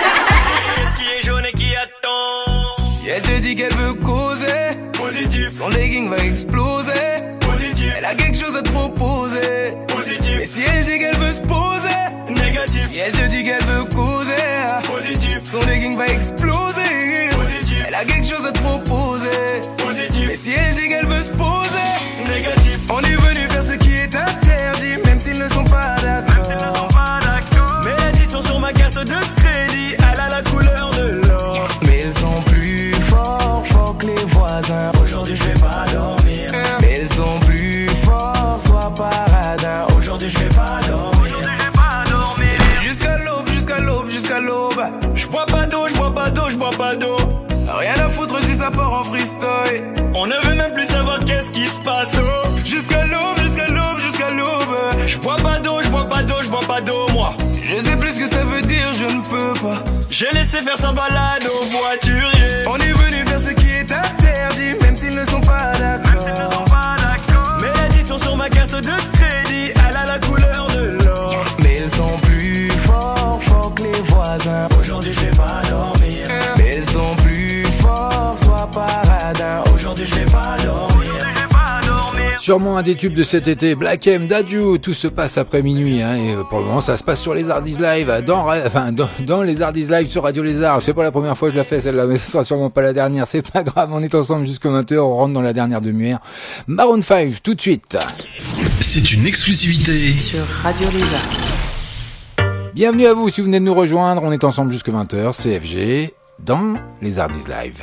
Qu'est-ce qui est jaune et qui attend? Si elle te dit qu'elle veut causer, Positif. son legging va exploser. Positif. Elle a quelque chose à te proposer. Positif. Mais si elle dit qu'elle veut se poser, Négatif. si elle te dit qu'elle veut causer, Positif. son legging va exploser. Positif. Elle a quelque chose à te proposer. Positif. Mais si elle dit qu'elle veut se poser, Négatif. on est venu faire ce qui est interdit, même s'ils ne sont pas d'accord. On ne veut même plus savoir qu'est-ce qui se passe. Oh. Jusqu'à l'aube, jusqu'à l'aube, jusqu'à l'aube. Je bois pas d'eau, je bois pas d'eau, je bois pas d'eau, moi. Je sais plus ce que ça veut dire, je ne peux pas. J'ai laissé faire sa balade au voiturier. Sûrement un des tubes de cet été, Black M, Daju, tout se passe après minuit, hein, et euh, pour le moment ça se passe sur les Hardis Live, dans, Ra- enfin, dans, dans les Hardis Live sur Radio Lézard. C'est pas la première fois que je la fais celle-là, mais ce sera sûrement pas la dernière, c'est pas grave, on est ensemble jusqu'à 20h, on rentre dans la dernière demi-heure. Maroon 5, tout de suite. C'est une exclusivité Sur Radio Lézard. Bienvenue à vous si vous venez de nous rejoindre, on est ensemble jusqu'à 20h, CFG, dans les Hardis Live.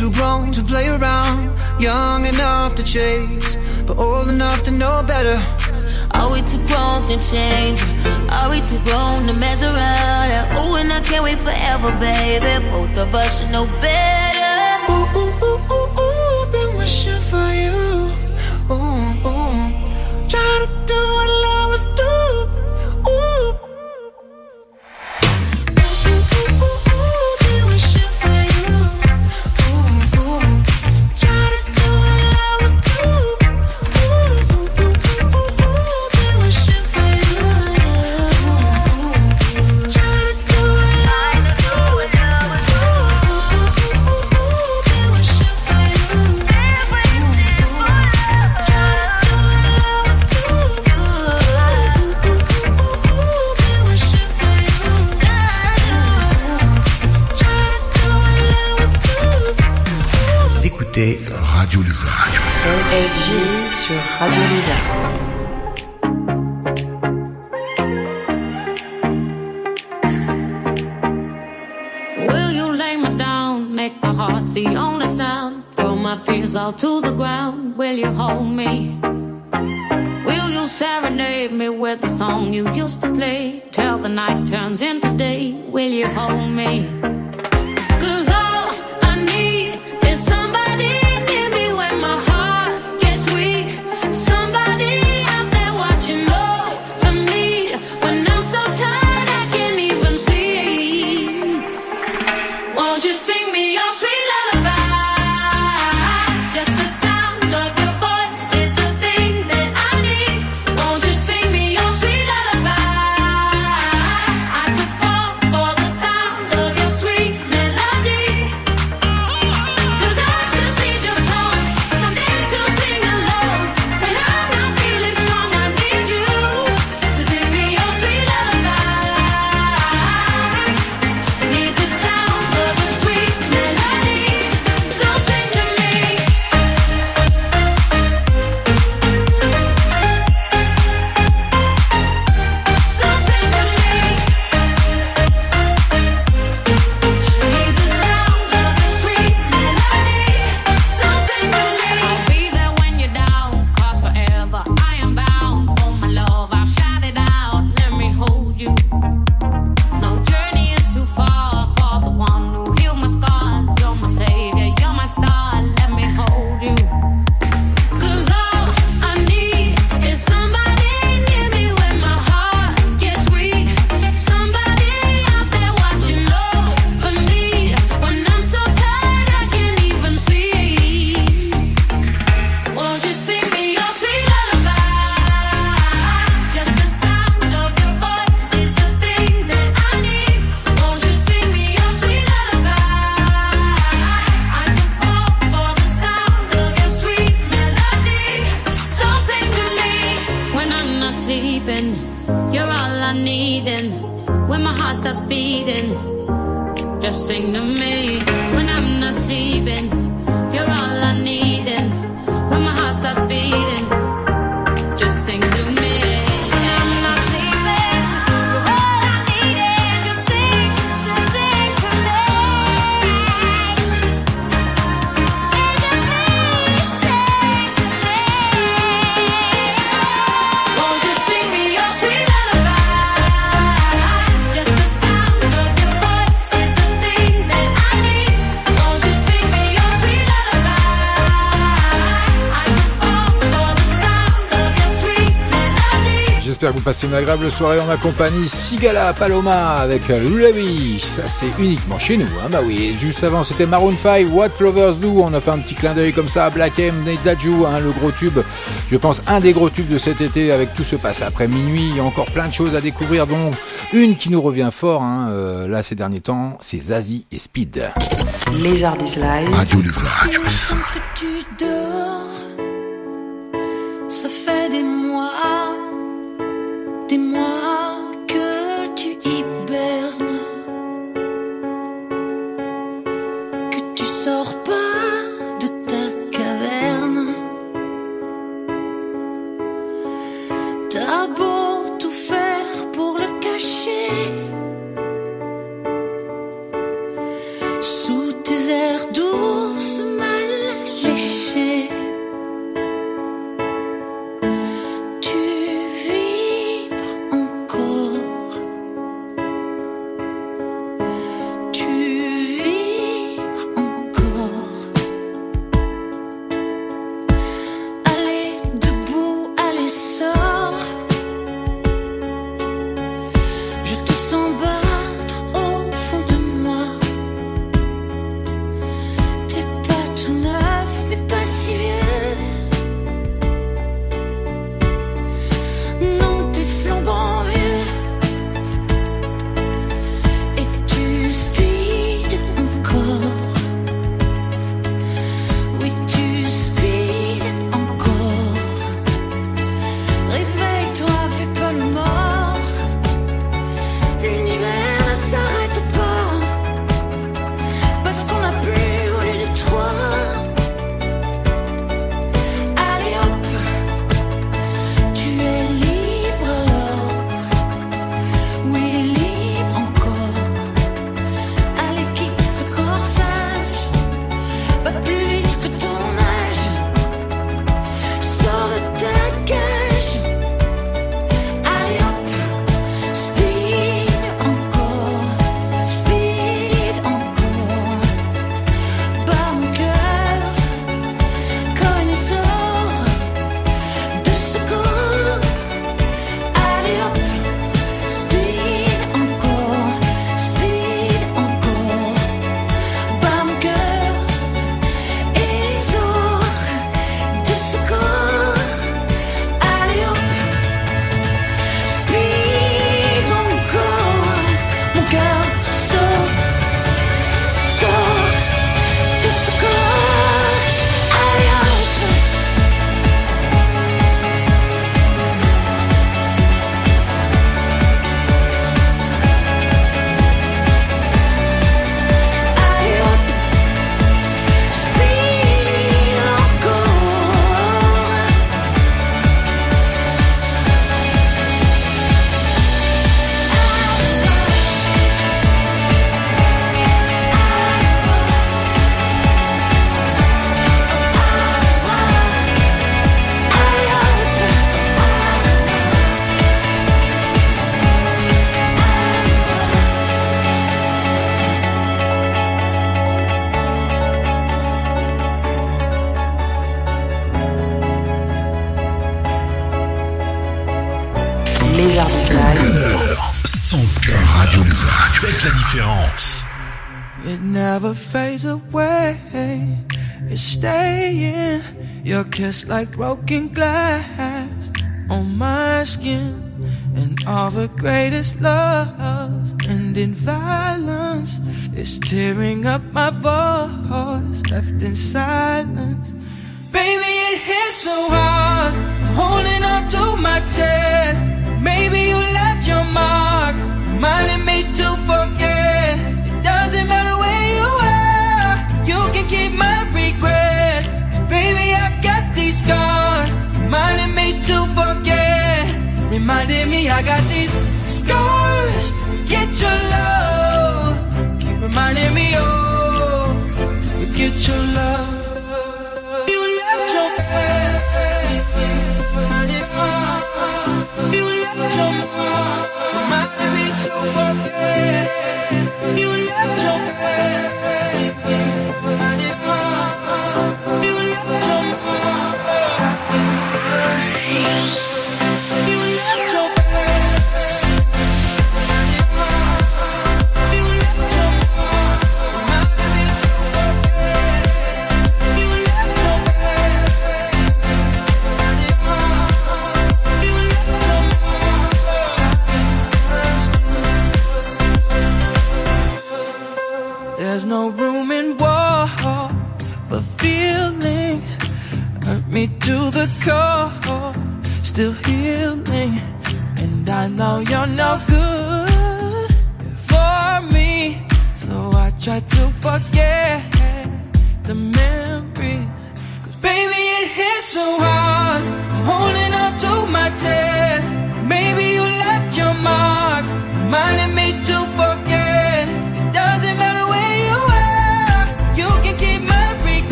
too grown to play around Young enough to chase But old enough to know better Are we too grown to change? Are we too grown to mess around? Ooh, and I can't wait forever, baby Both of us should know better ooh, ooh, ooh. you used to play till the night turns into day. Will you hold me? passé une agréable soirée en ma compagnie. Sigala Paloma avec Lulavi. Ça, c'est uniquement chez nous, hein. Bah oui. Juste avant, c'était Maroon 5, What Flowers Do. On a fait un petit clin d'œil comme ça à Black M, Nate hein, le gros tube. Je pense un des gros tubes de cet été avec tout ce passe après minuit. Il y a encore plein de choses à découvrir. Donc, une qui nous revient fort, hein, euh, là, ces derniers temps, c'est Zazie et Speed. Live. Radio Dis-moi kiss like broken glass Reminding me I got these scars to forget your love. Keep reminding me, oh, to forget your love. You left your You left your mark, reminding me to forget.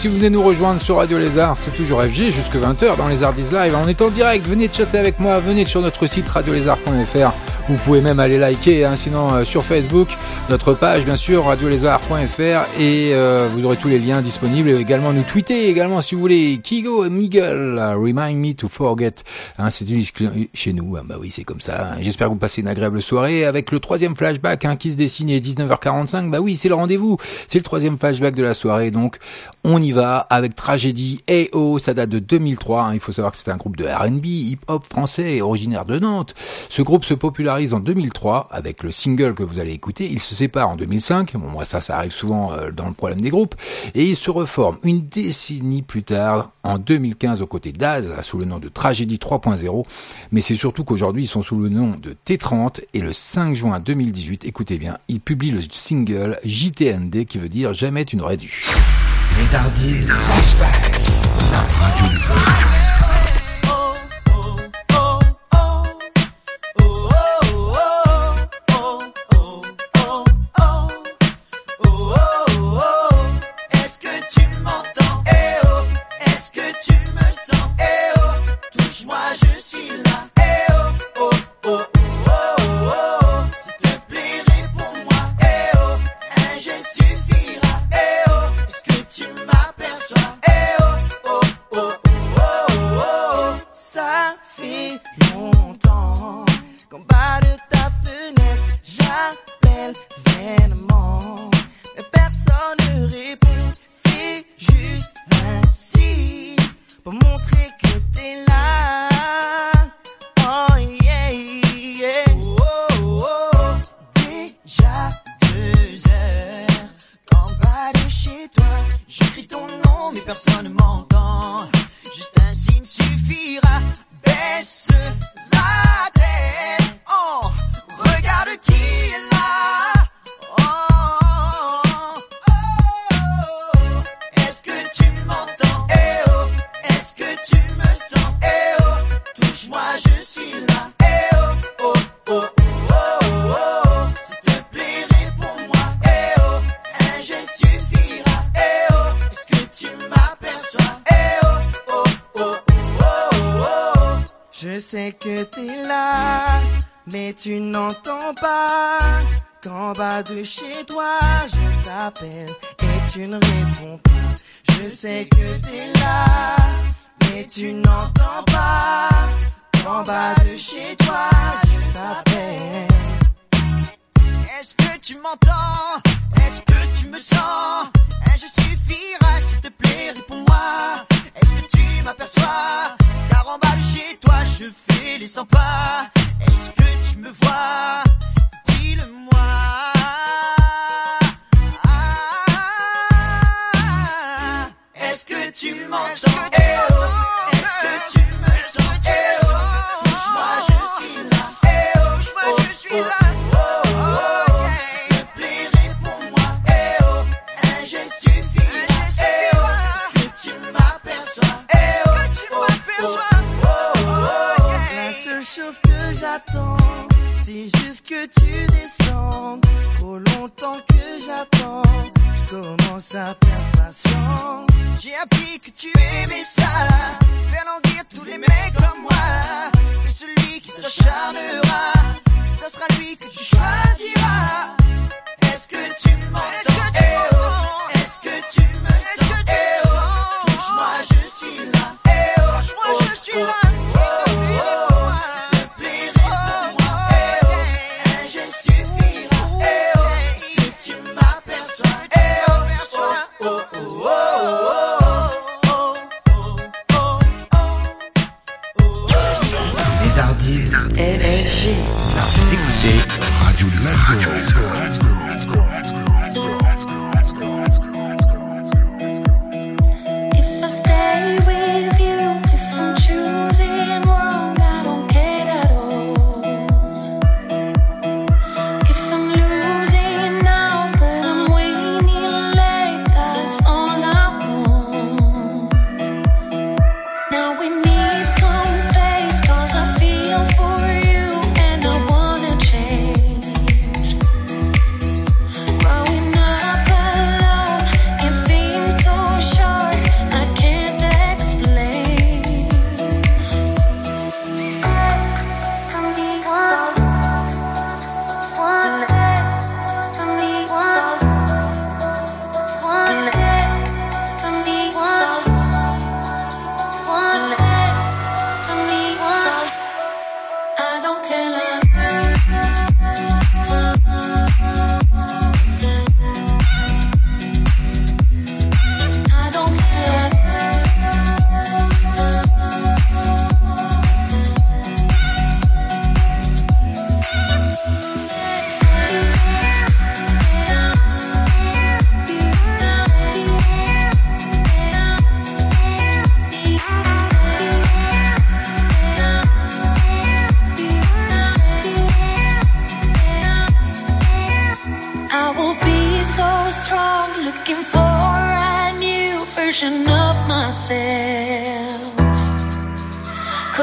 Si vous venez nous rejoindre sur Radio Lézard, c'est toujours FG jusque 20h dans les Artistes Live. On est en direct, venez chatter avec moi, venez sur notre site radiolézard.fr. Vous pouvez même aller liker, hein, sinon euh, sur Facebook, notre page bien sûr radiolézard.fr et euh, vous aurez tous les liens disponibles. Également nous tweeter également si vous voulez. Kigo et Miguel, remind me to forget. Hein, c'est une chez nous, Ah bah oui c'est comme ça. hein. J'espère que vous passez une agréable soirée avec le troisième flashback hein, qui se dessine est 19h45. Bah oui c'est le rendez-vous, c'est le troisième flashback de la soirée donc on y va avec Tragédie et oh, ça date de 2003. hein. Il faut savoir que c'est un groupe de R&B, hip-hop français, originaire de Nantes. Ce groupe se popularise en 2003 avec le single que vous allez écouter. Il se sépare en 2005. Bon, moi ça, ça arrive souvent euh, dans le problème des groupes. Et il se reforme une décennie plus tard, en 2015, aux côtés d'Az, sous le nom de Tragédie 3.0. Mais c'est surtout qu'aujourd'hui, ils sont sous le nom de T30. Et le 5 juin 2018, écoutez bien, ils publient le single JTND qui veut dire Jamais tu n'aurais dû. Les Flashback. toi, je t'appelle et tu ne réponds pas. Je sais que t'es là, mais tu n'entends pas. En bas de chez toi, je t'appelle. Est-ce que tu m'entends? Est-ce que tu me sens? Je suffira, s'il te plaît, réponds-moi. Est-ce que tu m'aperçois? Car en bas de chez toi, je fais les 100 pas.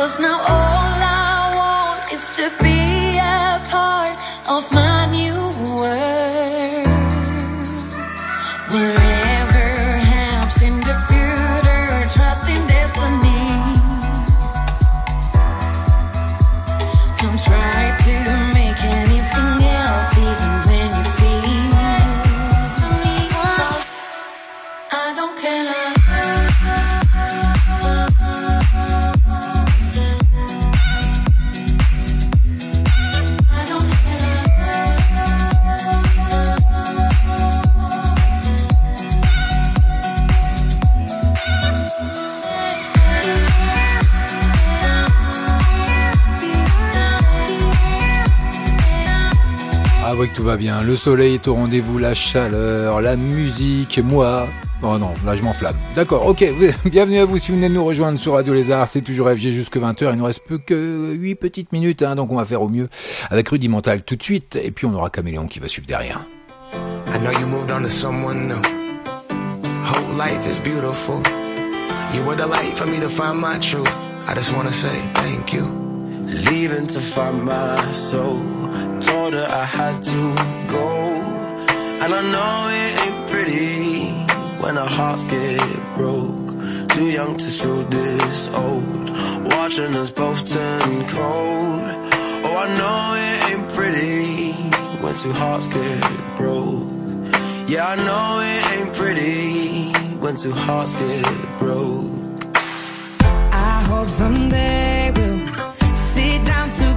Cause now all I want is to be bien, le soleil est au rendez-vous, la chaleur, la musique, moi. Oh non, là je m'enflamme. D'accord, ok, bienvenue à vous si vous venez de nous rejoindre sur Radio Lézard, c'est toujours FG jusque 20h, il nous reste plus que 8 petites minutes, hein, donc on va faire au mieux avec Rudimental tout de suite, et puis on aura Caméléon qui va suivre derrière. I know you moved on to someone new. Life is beautiful. You were the light for me to find my truth. I just wanna say thank you. Leaving to find my soul. told her I had to go. And I know it ain't pretty when our hearts get broke. Too young to show this old. Watching us both turn cold. Oh, I know it ain't pretty when two hearts get broke. Yeah, I know it ain't pretty when two hearts get broke. I hope someday we'll sit down together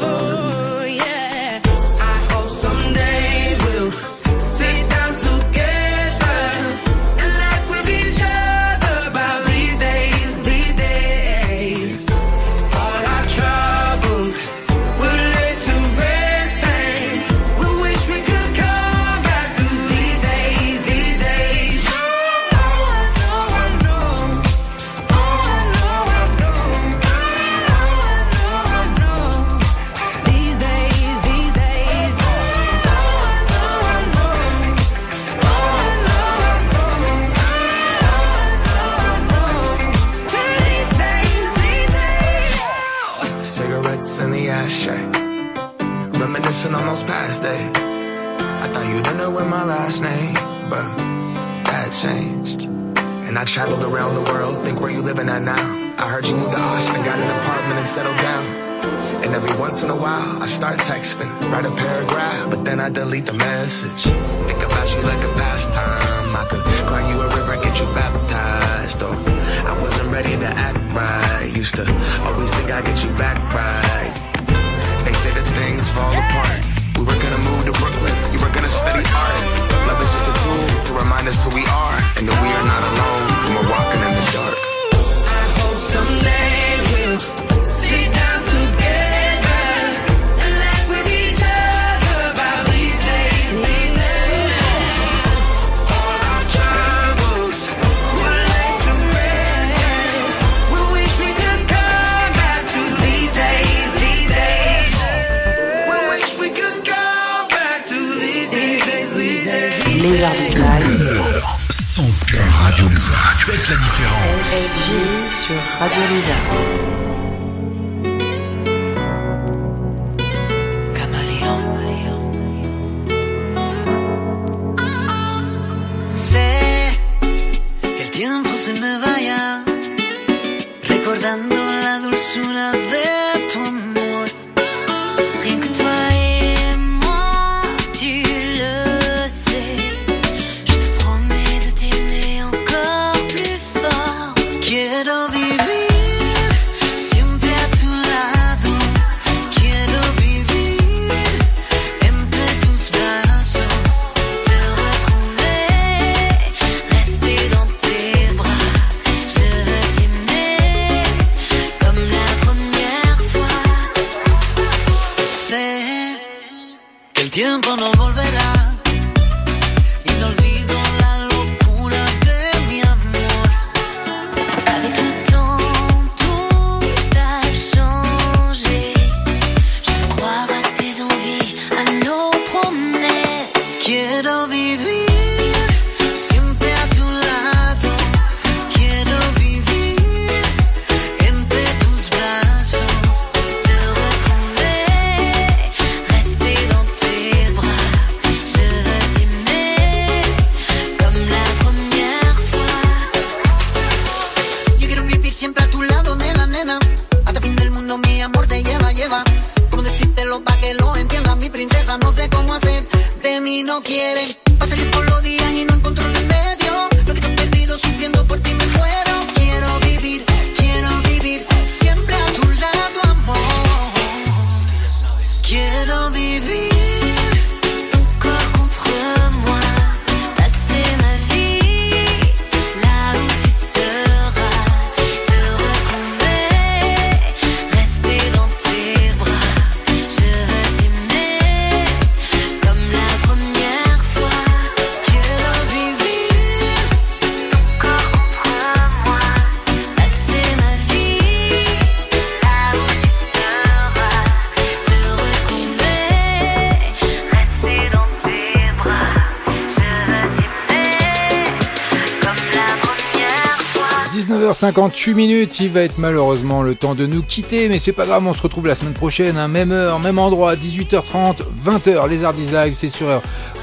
19h58 minutes, il va être malheureusement le temps de nous quitter, mais c'est pas grave, on se retrouve la semaine prochaine, hein, même heure, même endroit, 18h30, 20h, Les Arts c'est sur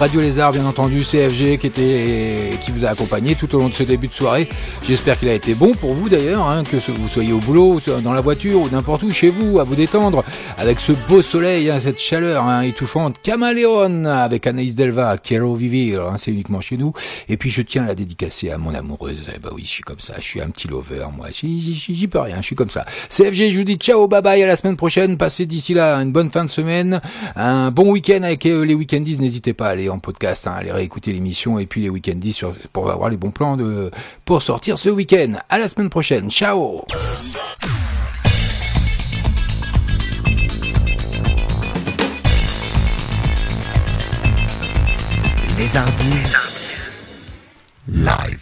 Radio Lézard, bien entendu, CFG qui était, qui vous a accompagné tout au long de ce début de soirée. J'espère qu'il a été bon pour vous d'ailleurs, hein, que vous soyez au boulot, dans la voiture ou n'importe où chez vous, à vous détendre, avec ce beau soleil, hein, cette chaleur hein, étouffante. Caméléon avec Anaïs Delva, Quiero Vivir, hein, c'est uniquement chez nous. Et puis je tiens à la dédicacer à mon amoureuse. Eh bah oui, je suis comme ça, je suis un petit lover, moi. J'y peux rien, je suis comme ça. CFG, je vous dis ciao, bye bye, à la semaine prochaine. Passez d'ici là une bonne fin de semaine, un bon week-end avec euh, les week-endies. N'hésitez pas à aller en podcast, hein, à aller réécouter l'émission et puis les week-endies sur, pour avoir les bons plans de, pour sortir ce week-end. À la semaine prochaine. Ciao! Les Ardis live.